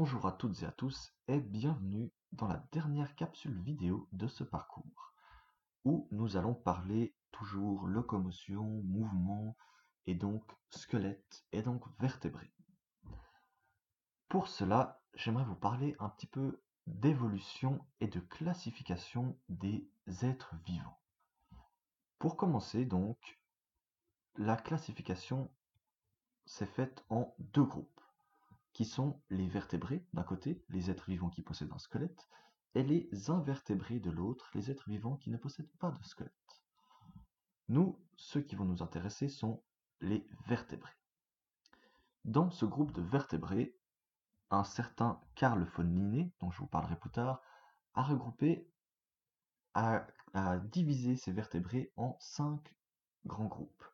Bonjour à toutes et à tous et bienvenue dans la dernière capsule vidéo de ce parcours où nous allons parler toujours locomotion, mouvement et donc squelette et donc vertébrés. Pour cela, j'aimerais vous parler un petit peu d'évolution et de classification des êtres vivants. Pour commencer donc, la classification s'est faite en deux groupes qui sont les vertébrés d'un côté, les êtres vivants qui possèdent un squelette, et les invertébrés de l'autre, les êtres vivants qui ne possèdent pas de squelette. Nous, ceux qui vont nous intéresser sont les vertébrés. Dans ce groupe de vertébrés, un certain Carl von Linné, dont je vous parlerai plus tard, a regroupé, a, a divisé ces vertébrés en cinq grands groupes.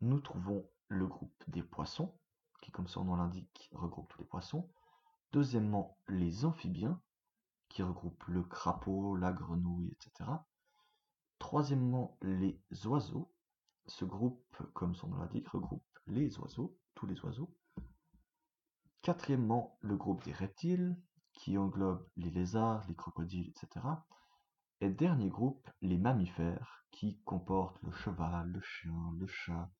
Nous trouvons le groupe des poissons, qui comme son nom l'indique regroupe tous les poissons. Deuxièmement, les amphibiens, qui regroupent le crapaud, la grenouille, etc. Troisièmement, les oiseaux. Ce groupe, comme son nom l'indique, regroupe les oiseaux, tous les oiseaux. Quatrièmement, le groupe des reptiles, qui englobe les lézards, les crocodiles, etc. Et dernier groupe, les mammifères, qui comportent le cheval, le chien, le chat,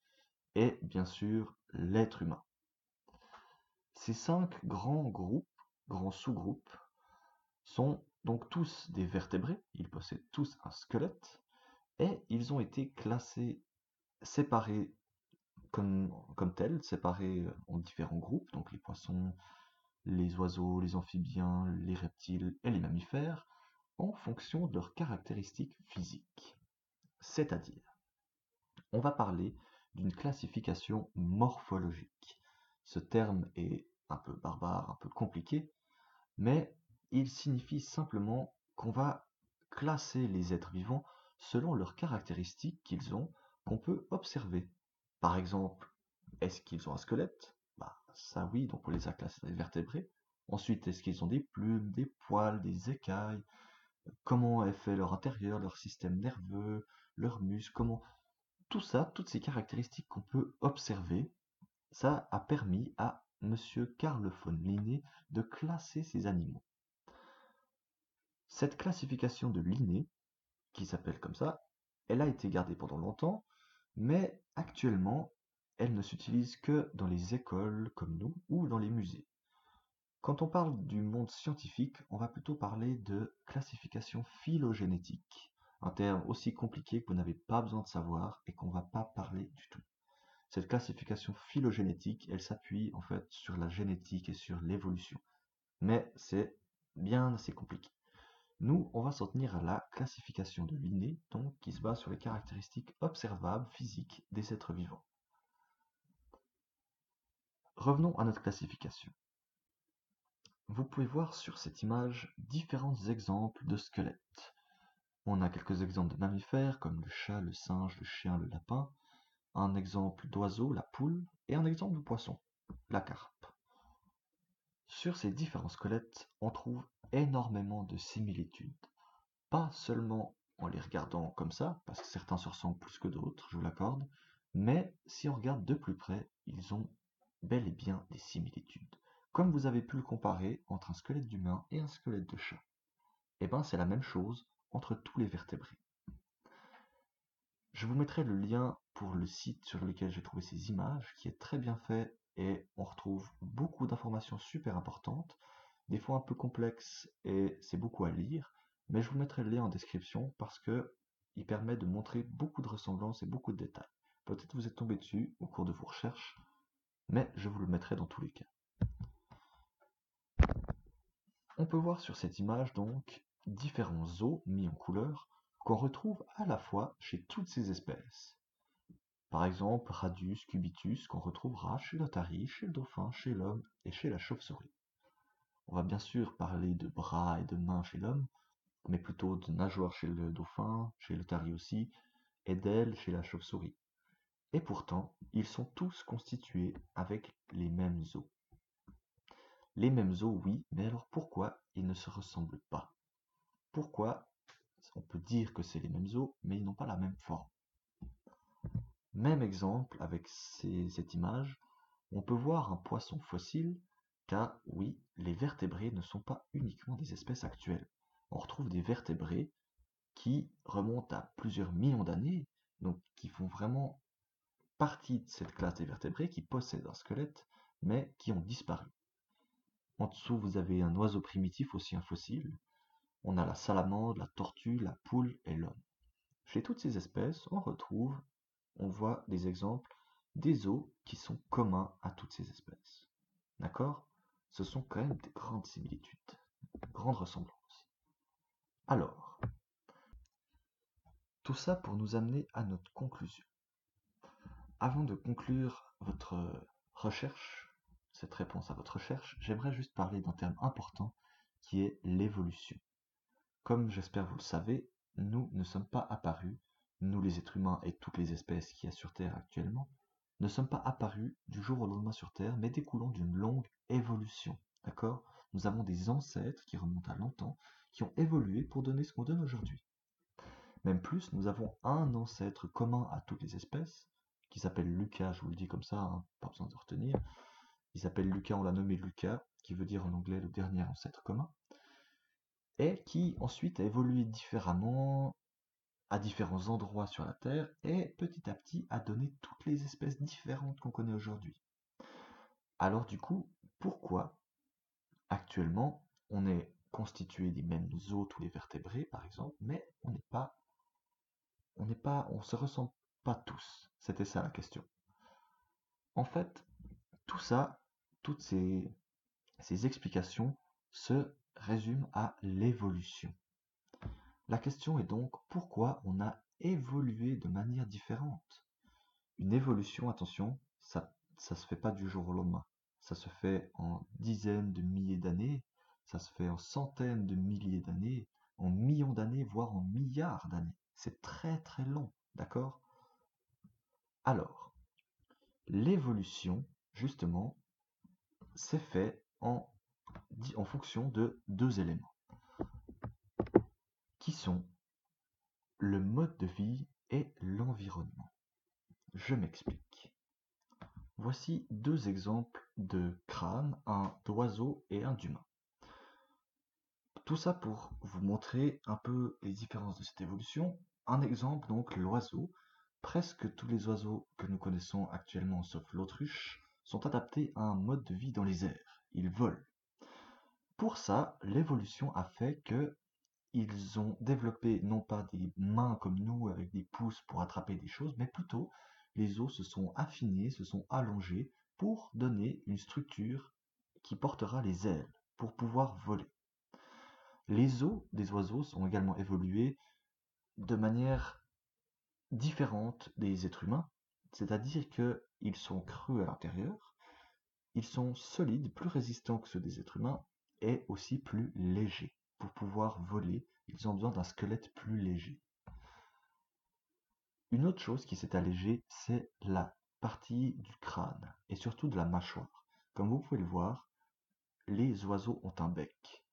et bien sûr l'être humain. Ces cinq grands groupes, grands sous-groupes, sont donc tous des vertébrés, ils possèdent tous un squelette, et ils ont été classés, séparés comme, tels, séparés en différents groupes, donc les poissons, les oiseaux, les amphibiens, les reptiles et les mammifères, en fonction de leurs caractéristiques physiques. C'est-à-dire, on va parler d'une classification morphologique. Ce terme est un peu barbare, un peu compliqué, mais il signifie simplement qu'on va classer les êtres vivants selon leurs caractéristiques qu'ils ont, qu'on peut observer. Par exemple, est-ce qu'ils ont un squelette? Bah, Ça oui, donc on les a classés dans les vertébrés. Ensuite, est-ce qu'ils ont des plumes, des poils, des écailles? Comment est fait leur intérieur, leur système nerveux, leurs muscles? Comment Tout ça, toutes ces caractéristiques qu'on peut observer, ça a permis à Monsieur Carl von Linné de classer ces animaux. Cette classification de Linné, qui s'appelle comme ça, elle a été gardée pendant longtemps, mais actuellement, elle ne s'utilise que dans les écoles comme nous ou dans les musées. Quand on parle du monde scientifique, on va plutôt parler de classification phylogénétique, un terme aussi compliqué que vous n'avez pas besoin de savoir et qu'on ne va pas. Cette classification phylogénétique, elle s'appuie en fait sur la génétique et sur l'évolution. Mais c'est bien assez compliqué. Nous, on va s'en tenir à la classification de Linné, donc qui se base sur les caractéristiques observables physiques des êtres vivants. Revenons à notre classification. Vous pouvez voir sur cette image différents exemples de squelettes. On a quelques exemples de mammifères comme le chat, le singe, le chien, le lapin, un exemple d'oiseau, la poule, et un exemple de poisson, la carpe. Sur ces différents squelettes, on trouve énormément de similitudes. Pas seulement en les regardant comme ça, parce que certains se ressemblent plus que d'autres, je vous l'accorde, mais si on regarde de plus près, ils ont bel et bien des similitudes. Comme vous avez pu le comparer entre un squelette d'humain et un squelette de chat. Eh bien c'est la même chose entre tous les vertébrés. Je vous mettrai le lien pour le site sur lequel j'ai trouvé ces images, qui est très bien fait et on retrouve beaucoup d'informations super importantes, des fois un peu complexes et c'est beaucoup à lire, mais je vous mettrai le lien en description parce que il permet de montrer beaucoup de ressemblances et beaucoup de détails. Peut-être vous êtes tombé dessus au cours de vos recherches, mais je vous le mettrai dans tous les cas. On peut voir sur cette image donc différents os mis en couleur qu'on retrouve à la fois chez toutes ces espèces. Par exemple, Radius cubitus qu'on retrouvera chez l'otarie, chez le dauphin, chez l'homme et chez la chauve-souris. On va bien sûr parler de bras et de mains chez l'homme, mais plutôt de nageoires chez le dauphin, chez l'otarie aussi, et d'ailes chez la chauve-souris. Et pourtant, ils sont tous constitués avec les mêmes os. Les mêmes os, oui, mais alors pourquoi ils ne se ressemblent pas? Pourquoi on peut dire que c'est les mêmes os, mais ils n'ont pas la même forme? Même exemple avec cette image, on peut voir un poisson fossile car oui, les vertébrés ne sont pas uniquement des espèces actuelles. On retrouve des vertébrés qui remontent à plusieurs millions d'années, donc qui font vraiment partie de cette classe des vertébrés, qui possèdent un squelette, mais qui ont disparu. En dessous, vous avez un oiseau primitif, aussi un fossile. On a la salamandre, la tortue, la poule et l'homme. Chez toutes ces espèces, on retrouve, on voit des exemples des os qui sont communs à toutes ces espèces. D'accord? Ce sont quand même des grandes similitudes, grandes ressemblances. Alors, tout ça pour nous amener à notre conclusion. Avant de conclure votre recherche, cette réponse à votre recherche, j'aimerais juste parler d'un terme important qui est l'évolution. Comme j'espère vous le savez, nous ne sommes pas apparus, nous les êtres humains et toutes les espèces qu'il y a sur Terre actuellement, ne sommes pas apparus du jour au lendemain sur Terre, mais découlant d'une longue évolution. D'accord? Nous avons des ancêtres qui remontent à longtemps, qui ont évolué pour donner ce qu'on donne aujourd'hui. Même plus, nous avons un ancêtre commun à toutes les espèces, qui s'appelle Lucas, je vous le dis comme ça, hein, pas besoin de retenir. Il s'appelle Lucas, on l'a nommé Lucas, qui veut dire en anglais le dernier ancêtre commun, et qui ensuite a évolué différemment à différents endroits sur la Terre, et petit à petit a donné toutes les espèces différentes qu'on connaît aujourd'hui. Alors du coup, pourquoi actuellement on est constitué des mêmes os, tous les vertébrés par exemple, mais on n'est pas, on n'est pas, on se ressemble pas tous? C'était ça la question. En fait, tout ça, toutes ces, ces explications se résument à l'évolution. La question est donc pourquoi on a évolué de manière différente? Une évolution, attention, ça ça se fait pas du jour au lendemain. Ça se fait en dizaines de milliers d'années, ça se fait en centaines de milliers d'années, en millions d'années, voire en milliards d'années. C'est très très long, d'accord? Alors, l'évolution, justement, s'est fait en, en fonction de deux éléments, le mode de vie et l'environnement. Je m'explique. Voici deux exemples de crânes, un d'oiseau et un d'humain. Tout ça pour vous montrer un peu les différences de cette évolution. Un exemple, donc l'oiseau, Presque tous les oiseaux que nous connaissons actuellement sauf l'autruche sont adaptés à un mode de vie dans les airs, ils volent. Pour ça, l'évolution a fait que ils ont développé non pas des mains comme nous avec des pouces pour attraper des choses, mais plutôt les os se sont affinés, se sont allongés pour donner une structure qui portera les ailes, pour pouvoir voler. Les os des oiseaux sont également évolués de manière différentes des êtres humains, c'est-à-dire qu'ils sont creux à l'intérieur, ils sont solides, plus résistants que ceux des êtres humains, et aussi plus légers. Pour pouvoir voler, ils ont besoin d'un squelette plus léger. Une autre chose qui s'est allégée, c'est la partie du crâne, et surtout de la mâchoire. Comme vous pouvez le voir, les oiseaux ont un bec.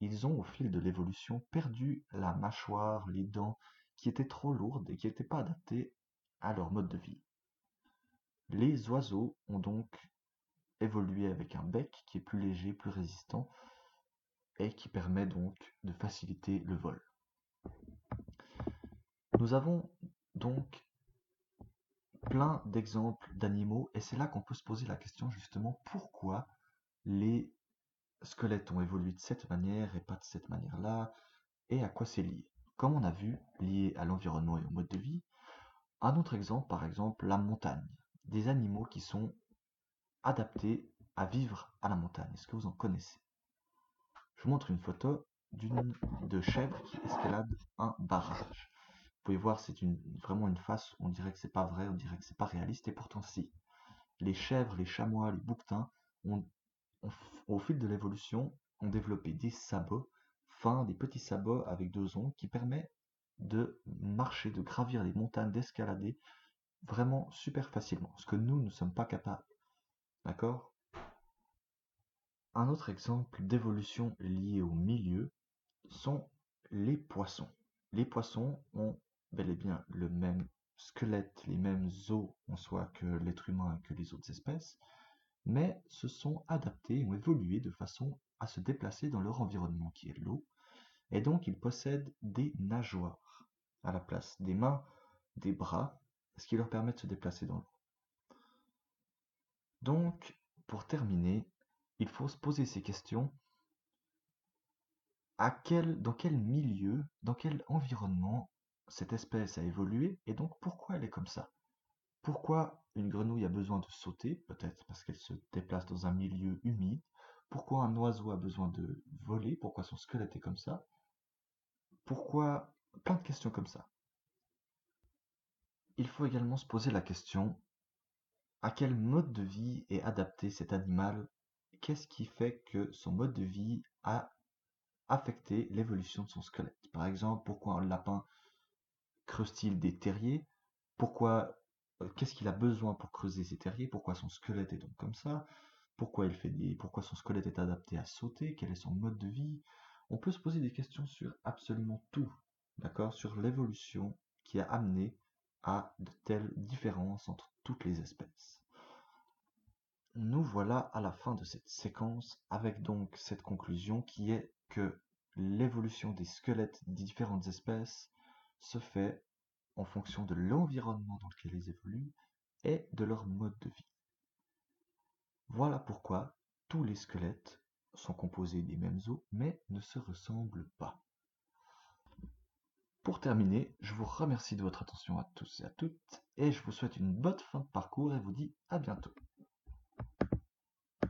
Ils ont, au fil de l'évolution, perdu la mâchoire, les dents, qui étaient trop lourdes et qui n'étaient pas adaptées à leur mode de vie. Les oiseaux ont donc évolué avec un bec qui est plus léger, plus résistant et qui permet donc de faciliter le vol. Nous avons donc plein d'exemples d'animaux et c'est là qu'on peut se poser la question justement pourquoi les squelettes ont évolué de cette manière et pas de cette manière-là et à quoi c'est lié? Comme on a vu, lié à l'environnement et au mode de vie. Un autre exemple, par exemple, la montagne. Des animaux qui sont adaptés à vivre à la montagne. Est-ce que vous en connaissez? Je vous montre une photo d'une de chèvre qui escalade un barrage. Vous pouvez voir, c'est vraiment une face, on dirait que c'est pas vrai, on dirait que c'est pas réaliste, et pourtant si. Les chèvres, les chamois, les bouquetins, au fil de l'évolution, ont développé des sabots fin, des petits sabots avec deux ongles qui permet de marcher, de gravir les montagnes, d'escalader vraiment super facilement, ce que nous ne sommes pas capables. D'accord? Un autre exemple d'évolution liée au milieu sont les poissons. Les poissons ont bel et bien le même squelette, les mêmes os en soi que l'être humain et que les autres espèces, mais se sont adaptés, ont évolué de façon à se déplacer dans leur environnement qui est l'eau, et donc ils possèdent des nageoires à la place des mains, des bras, ce qui leur permet de se déplacer dans l'eau. Donc, pour terminer, il faut se poser ces questions. Dans quel milieu, dans quel environnement cette espèce a évolué et donc pourquoi elle est comme ça? Pourquoi une grenouille a besoin de sauter Peut-être parce qu'elle se déplace dans un milieu humide? Pourquoi un oiseau a besoin de voler? Pourquoi son squelette est comme ça? Pourquoi Plein de questions comme ça. Il faut également se poser la question à quel mode de vie est adapté cet animal Qu'est-ce qui fait que son mode de vie a affecté l'évolution de son squelette? Par exemple, pourquoi un lapin creuse-t-il des terriers? Pourquoi euh, Qu'est-ce qu'il a besoin pour creuser ces terriers? Pourquoi son squelette est donc comme ça? Pourquoi il fait des, pourquoi son squelette est adapté à sauter? Quel est son mode de vie? On peut se poser des questions sur absolument tout, d'accord? Sur l'évolution qui a amené à de telles différences entre toutes les espèces. Nous voilà à la fin de cette séquence avec donc cette conclusion qui est que l'évolution des squelettes des différentes espèces se fait en fonction de l'environnement dans lequel elles évoluent et de leur mode de vie. Voilà pourquoi tous les squelettes sont composés des mêmes os mais ne se ressemblent pas. Pour terminer, je vous remercie de votre attention à tous et à toutes et je vous souhaite une bonne fin de parcours et vous dis à bientôt.